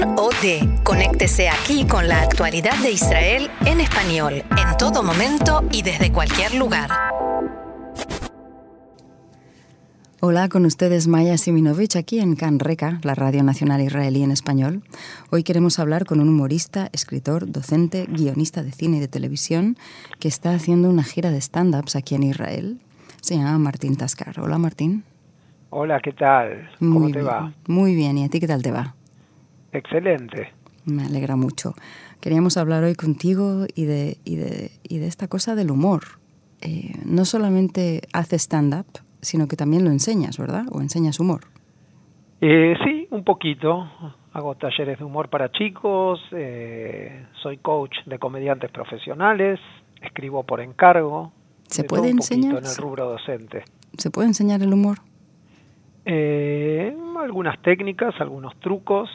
Kan OD. Conéctese aquí con la actualidad de Israel en español, en todo momento y desde cualquier lugar. Hola, con ustedes Maya Siminovich aquí en Can Reka, la Radio Nacional Israelí en español. Hoy queremos hablar con un humorista, escritor, docente, guionista de cine y de televisión que está haciendo una gira de stand-ups aquí en Israel. Se llama Martín Tascar. Hola, Martín. Hola, ¿qué tal? ¿Cómo Muy te bien, va? Muy bien, ¿y a ti qué tal te va? Excelente. Me alegra mucho. Queríamos hablar hoy contigo y de, y de, y de esta cosa del humor. Eh, no solamente haces stand-up, sino que también lo enseñas, ¿verdad? O enseñas humor. Eh, sí, un poquito. Hago talleres de humor para chicos, eh, soy coach de comediantes profesionales, escribo por encargo. ¿Se de puede todo un poquito enseñar? en el rubro docente. ¿Se puede enseñar el humor? Eh, algunas técnicas, algunos trucos,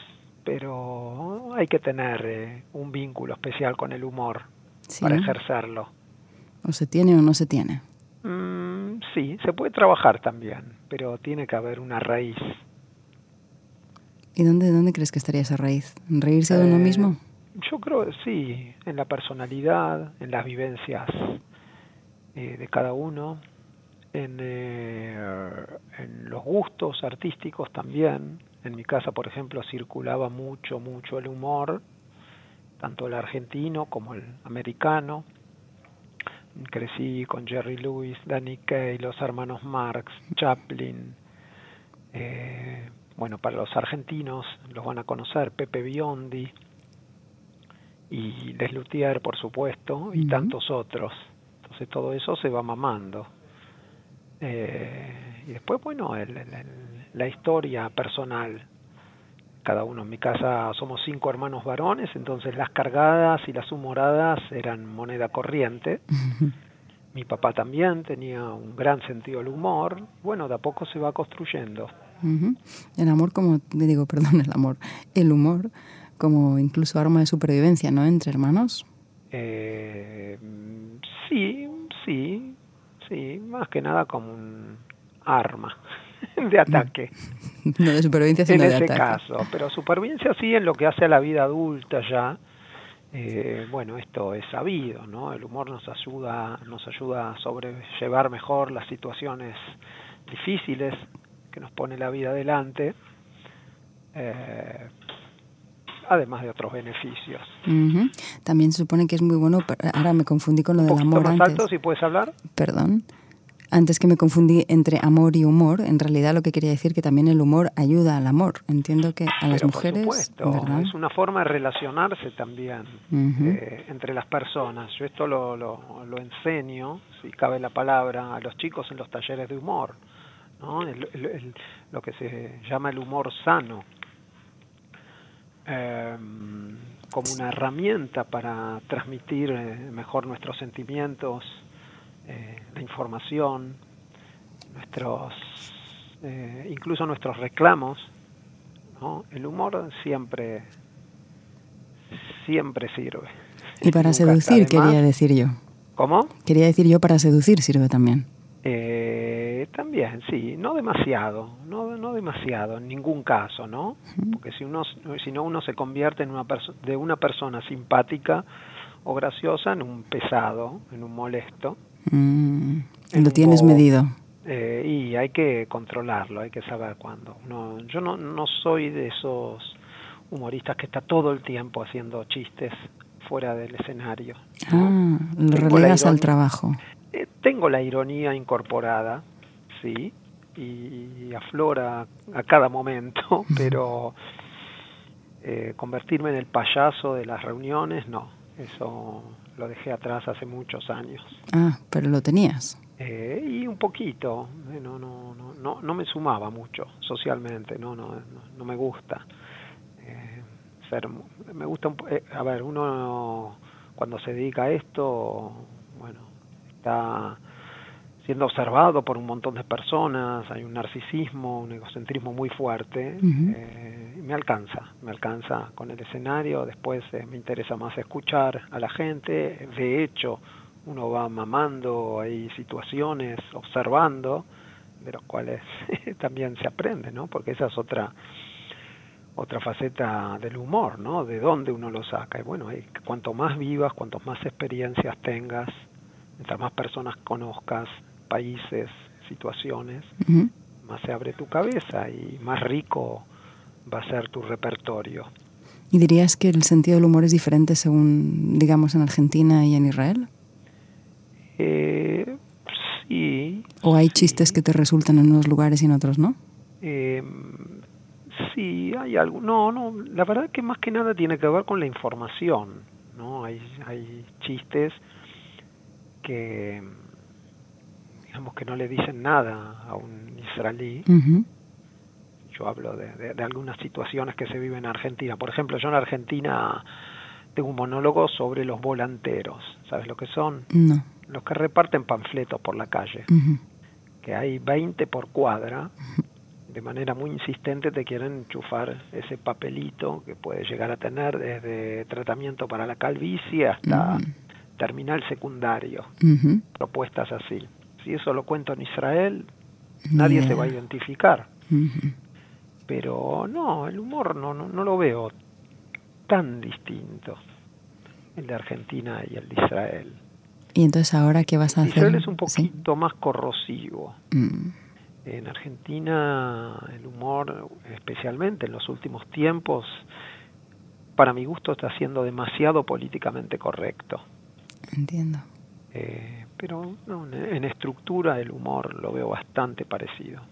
pero hay que tener eh, un vínculo especial con el humor Sí, para ¿no? ejercerlo. ¿O se tiene o no se tiene? Mm, sí, se puede trabajar también, pero tiene que haber una raíz. ¿Y dónde, dónde crees que estaría esa raíz? ¿En reírse de uno Eh, mismo? Yo creo sí, en la personalidad, en las vivencias eh, de cada uno, en, eh, en los gustos artísticos también. En mi casa, por ejemplo, circulaba mucho, mucho el humor, tanto el argentino como el americano. Crecí con Jerry Lewis, Danny Kaye, los hermanos Marx, Chaplin. eh, bueno, para los argentinos los van a conocer Pepe Biondi y Les Luthier, por supuesto, y tantos otros. Entonces todo eso se va mamando. Eh, y después, bueno, el- el- el- la historia personal. Cada uno en mi casa somos cinco hermanos varones, entonces las cargadas y las humoradas eran moneda corriente. Mi papá también tenía un gran sentido del humor. Bueno, de a poco se va construyendo. Ujú. El amor como, digo, perdón, el amor, el humor como incluso arma de supervivencia, ¿no? Entre hermanos. Eh, sí, sí, sí, más que nada como un arma de ataque No de supervivencia, en sino de ese ataque. caso. Pero supervivencia sí en lo que hace a la vida adulta ya. Eh, bueno, esto es sabido, ¿no? El humor nos ayuda, nos ayuda a sobrellevar mejor las situaciones difíciles que nos pone la vida adelante. Eh, además de otros beneficios. También se supone que es muy bueno, ahora me confundí con lo del amor más antes. alto, si puedes hablar. Perdón. Antes que me confundí entre amor y humor, en realidad lo que quería decir que también el humor ayuda al amor. Entiendo que a las Pero mujeres, por supuesto, ¿verdad? es una forma de relacionarse también eh, entre las personas. Yo esto lo, lo, lo enseño, si cabe la palabra, a los chicos en los talleres de humor, ¿no? El- el- el- lo que se llama el humor sano, eh, como una herramienta para transmitir eh, mejor nuestros sentimientos, eh, la información, nuestros, eh, incluso nuestros reclamos, ¿no? El humor siempre, siempre sirve. Y para Nunca seducir, quería decir yo. ¿Cómo? Quería decir yo para seducir sirve también. Eh, también, sí, no demasiado, no, no demasiado, en ningún caso, ¿no? Porque si uno, si no uno se convierte en una de una persona simpática o graciosa en un pesado, en un molesto, Mm, lo tienes medido. eh, y hay que controlarlo, hay que saber cuándo. No, yo no, no soy de esos humoristas que está todo el tiempo haciendo chistes fuera del escenario. Ah, lo relegas al trabajo. Eh, tengo la ironía incorporada, sí, y aflora a cada momento, pero eh, convertirme en el payaso de las reuniones, no, eso lo dejé atrás hace muchos años. Ah, pero lo tenías. Eh, y un poquito, eh, no, no, no, no, no me sumaba mucho socialmente, no, no, no, no me gusta. Eh, ser, me gusta, un eh, a ver, uno cuando se dedica a esto, bueno, está siendo observado por un montón de personas, hay un narcisismo, un egocentrismo muy fuerte, eh, y me alcanza, me alcanza con el escenario, después eh, me interesa más escuchar a la gente, de hecho uno va mamando, hay situaciones, observando, de los cuales también se aprende, ¿no? Porque esa es otra otra faceta del humor, ¿no? De dónde uno lo saca. Y bueno, cuanto más vivas, cuanto más experiencias tengas, mientras más personas conozcas, países, situaciones, más se abre tu cabeza y más rico va a ser tu repertorio. ¿Y dirías que el sentido del humor es diferente según, digamos, en Argentina y en Israel? Eh, sí. ¿O hay chistes que te resultan en unos lugares y en otros no? Eh, sí, hay algo. No, no, la verdad que más que nada tiene que ver con la información, ¿no? Hay, hay chistes que, digamos que no le dicen nada a un israelí. Yo hablo de, de, algunas situaciones que se viven en Argentina. Por ejemplo, yo en Argentina tengo un monólogo sobre los volanteros. ¿Sabes lo que son? No. Los que reparten panfletos por la calle. Que hay 20 por cuadra de manera muy insistente te quieren enchufar ese papelito que puede llegar a tener desde tratamiento para la calvicie hasta terminal secundario. Propuestas así. Si eso lo cuento en Israel, nadie se va a identificar. Pero no, el humor no, no, lo veo tan distinto, el de Argentina y el de Israel. ¿Y entonces ahora qué vas a hacer? Israel es un poquito más corrosivo. Mm. En Argentina el humor, especialmente en los últimos tiempos, para mi gusto está siendo demasiado políticamente correcto. Entiendo. Eh, pero en estructura el humor lo veo bastante parecido.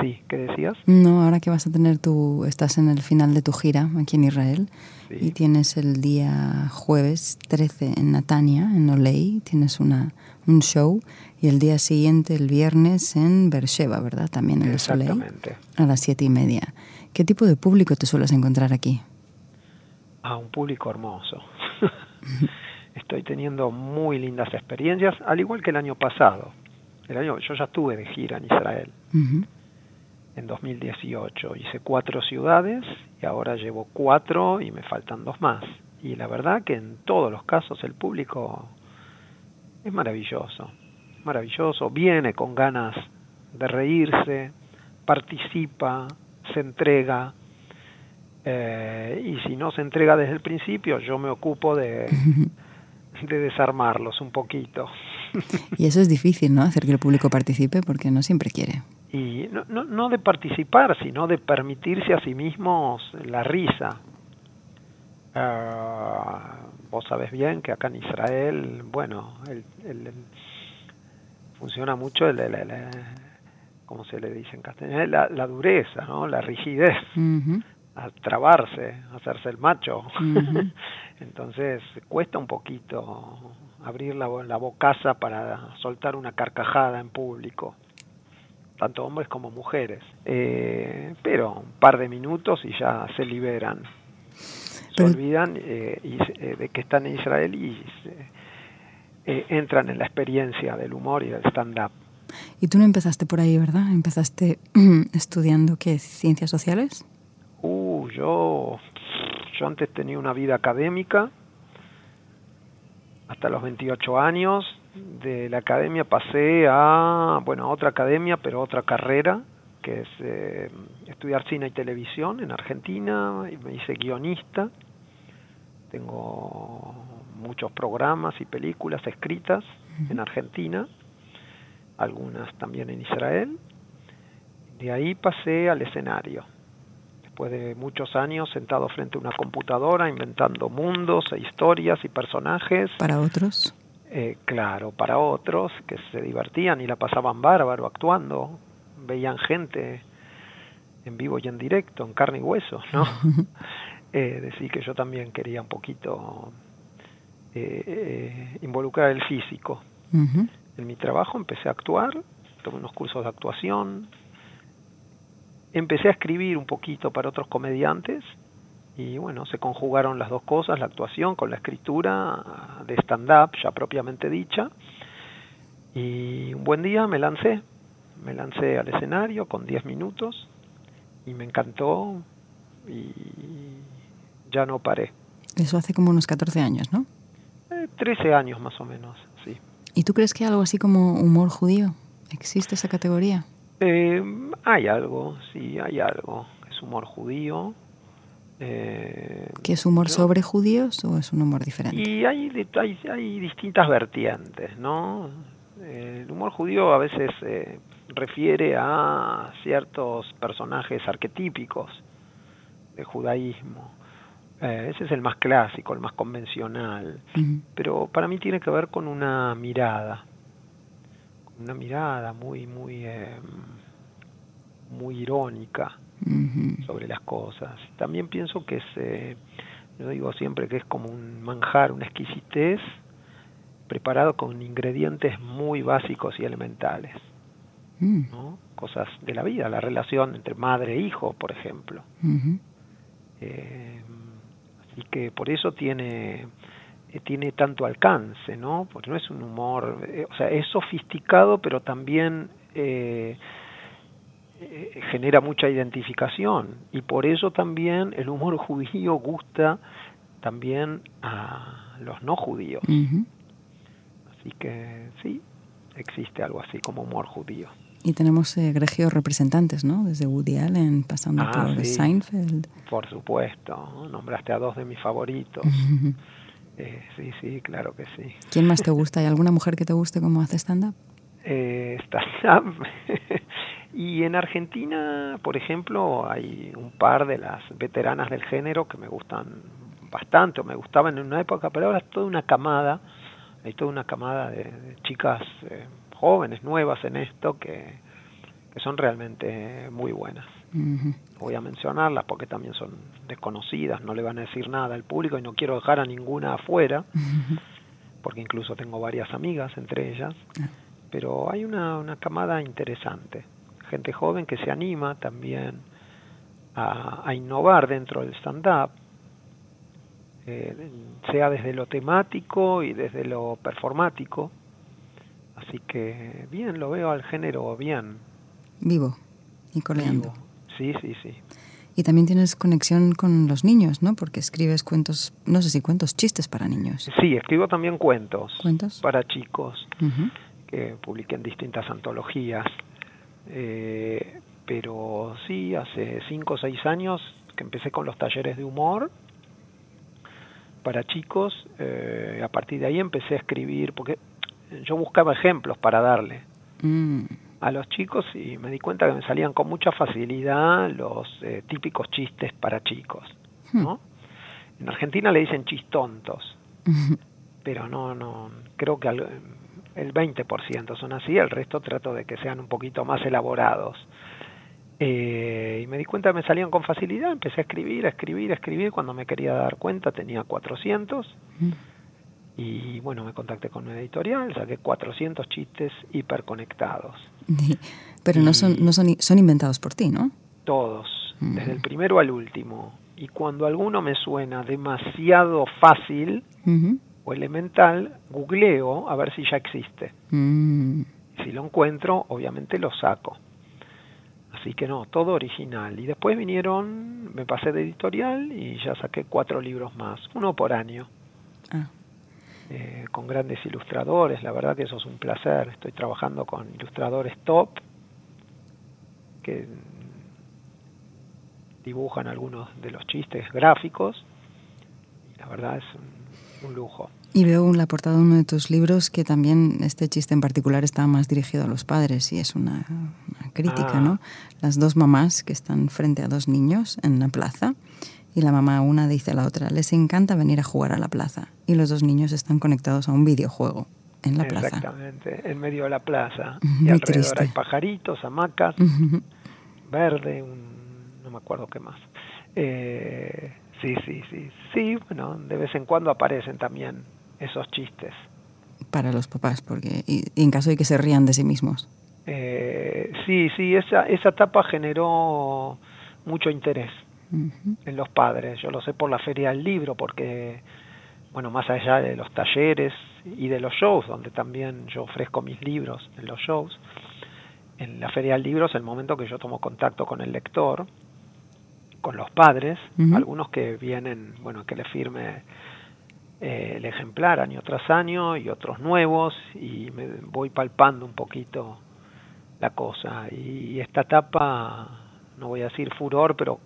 Sí, ¿qué decías? No, ahora que vas a tener tu, estás en el final de tu gira aquí en Israel y tienes el día jueves 13 en Natania, en Oley, tienes una, un show y el día siguiente, el viernes, en Beersheba, ¿verdad? También en el Soleil, a las siete y media. ¿Qué tipo de público te sueles encontrar aquí? Ah, un público hermoso. Estoy teniendo muy lindas experiencias, al igual que el año pasado. El año, yo ya estuve de gira en Israel en 2018. Hice cuatro ciudades y ahora llevo cuatro y me faltan dos más. Y la verdad que en todos los casos el público es maravilloso, maravilloso, viene con ganas de reírse, participa, se entrega. Eh, y si no se entrega desde el principio, yo me ocupo de, de desarmarlos un poquito. Y eso es difícil, ¿no? Hacer que el público participe porque no siempre quiere y no, no, no de participar, sino de permitirse a sí mismos la risa. Uh, vos sabés bien que acá en Israel, bueno, el, el, funciona mucho el, el, ¿cómo se le dice en castellano? La, la dureza, ¿no? La rigidez. A trabarse, hacerse el macho. Entonces cuesta un poquito abrir la, la bocaza para soltar una carcajada en público tanto hombres como mujeres. Eh, pero un par de minutos y ya se liberan. Se olvidan eh, eh, de que están en Israel y entran en la experiencia del humor y del stand-up. Y tú no empezaste por ahí, ¿verdad? ¿Empezaste estudiando qué? ¿Ciencias sociales? Yo, yo antes tenía una vida académica hasta los 28 años de la academia pasé a, bueno, a otra academia, pero otra carrera, que es eh, estudiar cine y televisión en Argentina, y me hice guionista. Tengo muchos programas y películas escritas en Argentina, algunas también en Israel. De ahí pasé al escenario. Después de muchos años sentado frente a una computadora, inventando mundos e historias y personajes. ¿Para otros? Eh, claro, para otros que se divertían y la pasaban bárbaro actuando, veían gente en vivo y en directo, en carne y hueso, ¿no? eh, decir que yo también quería un poquito eh, eh, involucrar el físico. En mi trabajo empecé a actuar, tomé unos cursos de actuación, empecé a escribir un poquito para otros comediantes y bueno, se conjugaron las dos cosas, la actuación con la escritura de stand-up ya propiamente dicha. Y un buen día me lancé, me lancé al escenario con 10 minutos y me encantó y ya no paré. Eso hace como unos 14 años, ¿no? 13 eh, años más o menos, sí. ¿Y tú crees que algo así como humor judío? ¿Existe esa categoría? Eh, hay algo, sí, hay algo. Es humor judío Eh, ¿Qué es humor sobre judíos o es un humor diferente? Y hay, hay, hay distintas vertientes, ¿no? el humor judío a veces eh, refiere a ciertos personajes arquetípicos del judaísmo. Eh, ese es el más clásico, el más convencional. Pero para mí tiene que ver con una mirada, una mirada muy, muy, eh, muy irónica sobre las cosas. También pienso que es, yo digo siempre que es como un manjar, una exquisitez preparado con ingredientes muy básicos y elementales. Mm. Cosas de la vida, la relación entre madre e hijo, por ejemplo. Eh, así que por eso tiene eh, tiene tanto alcance, ¿no? Porque no es un humor, eh, o sea, es sofisticado, pero también genera mucha identificación y por eso también el humor judío gusta también a los no judíos. Así que sí, existe algo así como humor judío. Y tenemos eh, representantes, ¿no? Desde Woody Allen, pasando ah, por Seinfeld. Por supuesto, nombraste a dos de mis favoritos. Eh, sí, sí, claro que sí. ¿Quién más te gusta? ¿Hay alguna mujer que te guste cómo hace stand-up? Eh, stand-up. y en Argentina, por ejemplo, hay un par de las veteranas del género que me gustan bastante, o me gustaban en una época, pero ahora es toda una camada hay toda una camada de, chicas eh, jóvenes, nuevas en esto, que, que son realmente muy buenas. Voy a mencionarlas porque también son desconocidas, no le van a decir nada al público y no quiero dejar a ninguna afuera, porque incluso tengo varias amigas entre ellas, ah. pero hay una, una camada interesante, gente joven que se anima también a, a innovar dentro del stand-up, eh, sea desde lo temático y desde lo performático. Así que bien, lo veo al género bien. Vivo y coleando. Sí, sí, sí. Y también tienes conexión con los niños, ¿no? Porque escribes cuentos, no sé si cuentos, chistes para niños. Sí, escribo también cuentos. ¿Cuentos? Para chicos, que publiqué en distintas antologías. Eh, pero sí, hace cinco o seis años que empecé con los talleres de humor para chicos, eh, a partir de ahí empecé a escribir, porque yo buscaba ejemplos para darle mm. A los chicos y me di cuenta que me salían con mucha facilidad los eh, típicos chistes para chicos, hmm. ¿no? En Argentina le dicen chistontos, pero no, no, creo que el 20% son así, el resto trato de que sean un poquito más elaborados. Eh, y me di cuenta que me salían con facilidad, empecé a escribir, a escribir, a escribir, cuando me quería dar cuenta tenía 400 mm. Y bueno, me contacté con una editorial, saqué 400 chistes hiperconectados. Pero no son, no son, son inventados por ti, ¿no? Todos, mm. desde el primero al último. Y cuando alguno me suena demasiado fácil o elemental, googleo a ver si ya existe. Mm. Si lo encuentro, obviamente lo saco. Así que no, todo original. Y después vinieron, me pasé de editorial y ya saqué cuatro libros más, uno por año. Ah. Eh, con grandes ilustradores, la verdad que eso es un placer. Estoy trabajando con ilustradores top que dibujan algunos de los chistes gráficos. La verdad es un lujo. Y veo en la portada de uno de tus libros que también este chiste en particular está más dirigido a los padres y es una, crítica, ¿no? Ah. Las dos mamás que están frente a dos niños en la plaza y la mamá una dice a la otra, les encanta venir a jugar a la plaza y los dos niños están conectados a un videojuego en la plaza. Exactamente, en medio de la plaza. y alrededor hay pajaritos, hamacas, verde, no me acuerdo qué más. Eh, sí, sí, sí, sí, bueno, de vez en cuando aparecen también esos chistes. Para los papás, porque y, en caso de que se rían de sí mismos. Eh, sí, sí, esa, esa etapa generó mucho interés en los padres. Yo lo sé por la feria del libro, porque, bueno, más allá de los talleres y de los shows, donde también yo ofrezco mis libros en los shows, en la feria del libro es el momento que yo tomo contacto con el lector, con los padres, algunos que vienen, bueno, que le firme eh, el ejemplar año tras año y otros nuevos y me voy palpando un poquito la cosa. Y esta etapa no voy a decir furor pero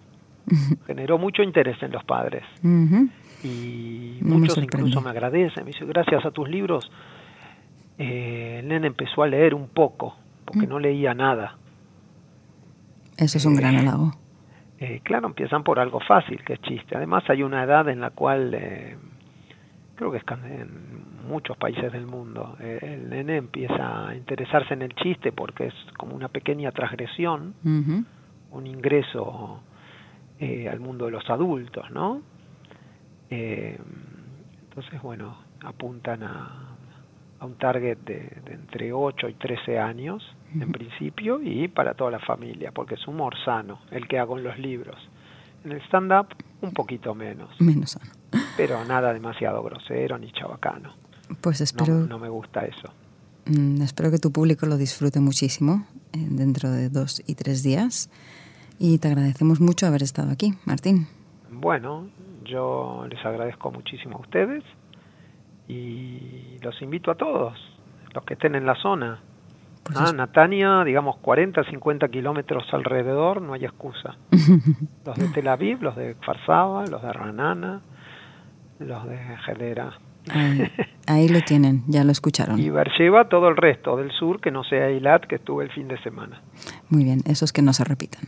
generó mucho interés en los padres. Y muchos incluso me agradecen, me dicen, gracias a tus libros, eh, el nene empezó a leer un poco, porque mm. no leía nada. Eso es un gran eh, halago. Eh, claro, empiezan por algo fácil, que es chiste. Además hay una edad en la cual, eh, creo que es en muchos países del mundo, el nene empieza a interesarse en el chiste porque es como una pequeña transgresión, un ingreso al mundo de los adultos, ¿no? entonces, bueno, apuntan a, a un target de, entre 8 y 13 años en principio y para toda la familia, porque es humor sano el que hago en los libros. En el stand-up un poquito menos. Menos sano. Pero nada demasiado grosero ni chabacano. Pues espero... No, me gusta eso. Mm, espero que tu público lo disfrute muchísimo eh, dentro de dos y tres días. Y te agradecemos mucho haber estado aquí, Martín. Bueno, yo les agradezco muchísimo a ustedes y los invito a todos, los que estén en la zona. Pues ah, Natania, digamos 40, 50 kilómetros alrededor, no hay excusa. los de Tel Aviv, los de Farsaba, los de Ranana, los de Gelera. Ahí, lo tienen, ya lo escucharon. Y Bercheva, todo el resto del sur, que no sea Eilat, que estuve el fin de semana. Muy bien, esos que no se repitan.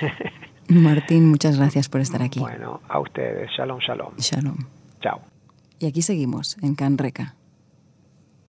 Martín, muchas gracias por estar aquí. Bueno, a ustedes. Shalom, shalom. Shalom. Chao. Y aquí seguimos, en Canreca.